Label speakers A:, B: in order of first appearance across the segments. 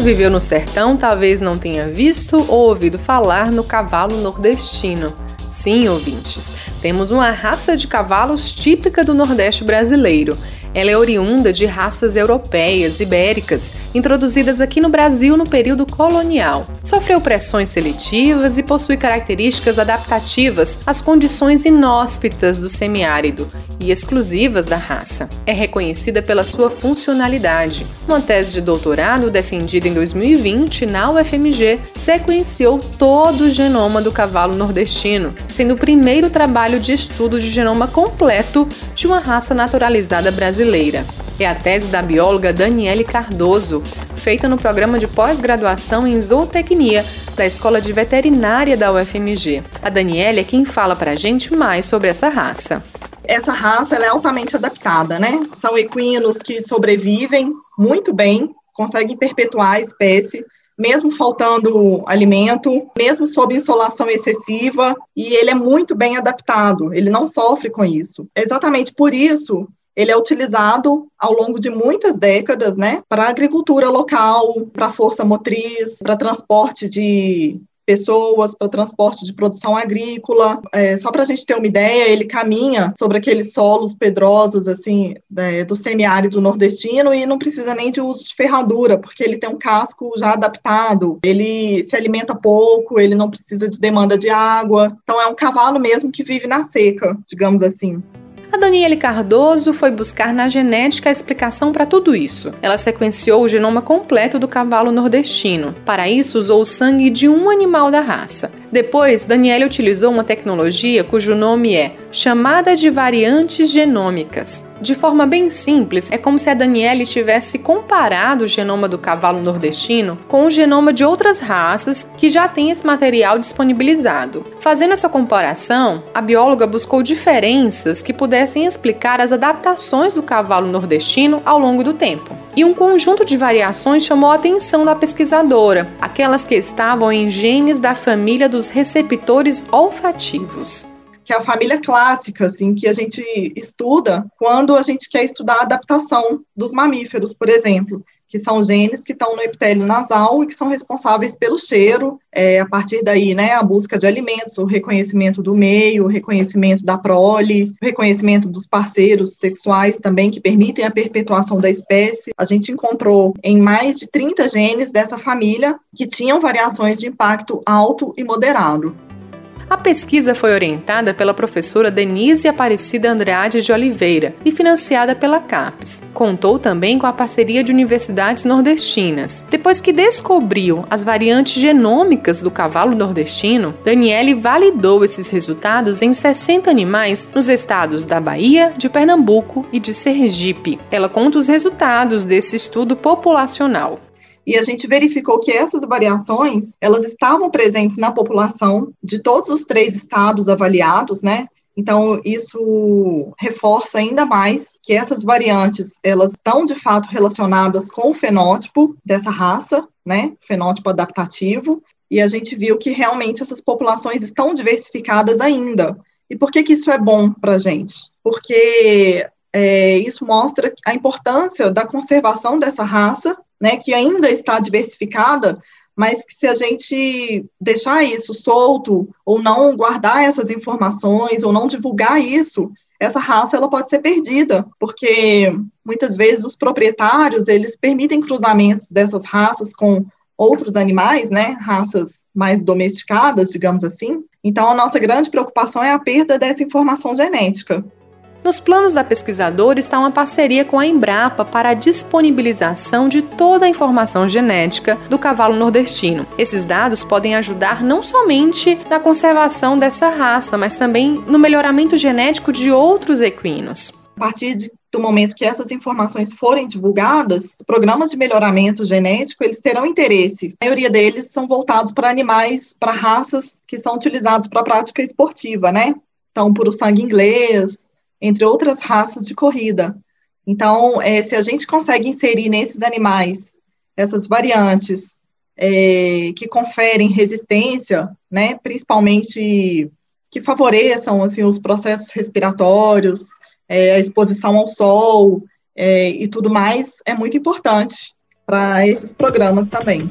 A: Viveu no sertão talvez não tenha visto ou ouvido falar no cavalo nordestino. Sim, ouvintes, temos uma raça de cavalos típica do Nordeste brasileiro. Ela é oriunda de raças europeias, ibéricas, introduzidas aqui no Brasil no período colonial. Sofreu pressões seletivas e possui características adaptativas às condições inóspitas do semiárido e exclusivas da raça. É reconhecida pela sua funcionalidade. Uma tese de doutorado defendida em 2020 na UFMG sequenciou todo o genoma do cavalo nordestino, sendo o primeiro trabalho de estudo de genoma completo de uma raça naturalizada brasileira brasileira. É a tese da bióloga Daniele Cardoso, feita no programa de pós-graduação em zootecnia da Escola de Veterinária da UFMG. A Daniele é quem fala para a gente mais sobre essa raça.
B: Essa raça é altamente adaptada, né? São equinos que sobrevivem muito bem, conseguem perpetuar a espécie, mesmo faltando alimento, mesmo sob insolação excessiva, e ele é muito bem adaptado, ele não sofre com isso. Exatamente por isso ele é utilizado ao longo de muitas décadas, né, para agricultura local, para força motriz, para transporte de pessoas, para transporte de produção agrícola. É, só para a gente ter uma ideia, ele caminha sobre aqueles solos pedrosos, assim, é, do semiárido nordestino e não precisa nem de uso de ferradura, porque ele tem um casco já adaptado, ele se alimenta pouco, ele não precisa de demanda de água. Então, é um cavalo mesmo que vive na seca, digamos assim.
A: A Daniele Cardoso foi buscar na genética a explicação para tudo isso. Ela sequenciou o genoma completo do cavalo nordestino. Para isso, usou o sangue de um animal da raça. Depois, Daniele utilizou uma tecnologia cujo nome é chamada de variantes genômicas. De forma bem simples, é como se a Daniele tivesse comparado o genoma do cavalo nordestino com o genoma de outras raças que já têm esse material disponibilizado. Fazendo essa comparação, a bióloga buscou diferenças que pudessem explicar as adaptações do cavalo nordestino ao longo do tempo. E um conjunto de variações chamou a atenção da pesquisadora, aquelas que estavam em genes da família dos receptores olfativos.
B: Que é a família clássica, assim, que a gente estuda quando a gente quer estudar a adaptação dos mamíferos, por exemplo, que são genes que estão no epitélio nasal e que são responsáveis pelo cheiro, é, a partir daí, né, a busca de alimentos, o reconhecimento do meio, o reconhecimento da prole, o reconhecimento dos parceiros sexuais também, que permitem a perpetuação da espécie. A gente encontrou em mais de 30 genes dessa família que tinham variações de impacto alto e moderado.
A: A pesquisa foi orientada pela professora Denise Aparecida Andrade de Oliveira e financiada pela CAPES. Contou também com a parceria de universidades nordestinas. Depois que descobriu as variantes genômicas do cavalo nordestino, Daniele validou esses resultados em 60 animais nos estados da Bahia, de Pernambuco e de Sergipe. Ela conta os resultados desse estudo populacional
B: e a gente verificou que essas variações, elas estavam presentes na população de todos os três estados avaliados, né? Então, isso reforça ainda mais que essas variantes, elas estão de fato relacionadas com o fenótipo dessa raça, né? Fenótipo adaptativo. E a gente viu que realmente essas populações estão diversificadas ainda. E por que, que isso é bom para a gente? Porque é, isso mostra a importância da conservação dessa raça né, que ainda está diversificada, mas que se a gente deixar isso solto ou não guardar essas informações ou não divulgar isso, essa raça ela pode ser perdida, porque muitas vezes os proprietários eles permitem cruzamentos dessas raças com outros animais, né, raças mais domesticadas, digamos assim. Então a nossa grande preocupação é a perda dessa informação genética.
A: Nos planos da pesquisadora está uma parceria com a Embrapa para a disponibilização de toda a informação genética do cavalo nordestino. Esses dados podem ajudar não somente na conservação dessa raça, mas também no melhoramento genético de outros equinos.
B: A partir de do momento que essas informações forem divulgadas, programas de melhoramento genético, eles terão interesse. A maioria deles são voltados para animais, para raças que são utilizados para a prática esportiva, né? Então, por o sangue inglês, entre outras raças de corrida. Então, é, se a gente consegue inserir nesses animais essas variantes é, que conferem resistência, né, principalmente que favoreçam assim, os processos respiratórios, é, a exposição ao sol é, e tudo mais, é muito importante para esses programas também.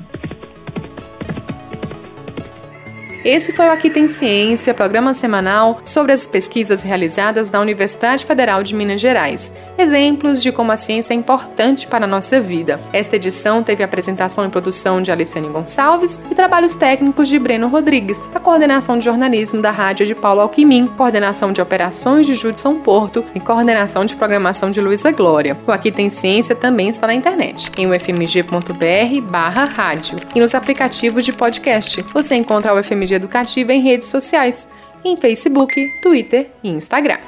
A: Esse foi o Aqui Tem Ciência, programa semanal sobre as pesquisas realizadas na Universidade Federal de Minas Gerais. Exemplos de como a ciência é importante para a nossa vida. Esta edição teve apresentação e produção de Aliciane Gonçalves e trabalhos técnicos de Breno Rodrigues. A coordenação de jornalismo da rádio de Paulo Alquimim, coordenação de operações de Judson Porto e coordenação de programação de Luísa Glória. O Aqui Tem Ciência também está na internet, em ufmg.br barra rádio e nos aplicativos de podcast. Você encontra o UFMG educativa em redes sociais, em Facebook, Twitter e Instagram.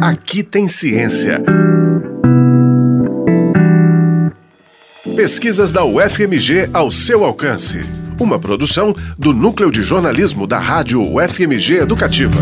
C: Aqui tem ciência. Pesquisas da UFMG ao seu alcance. Uma produção do Núcleo de Jornalismo da Rádio UFMG Educativa.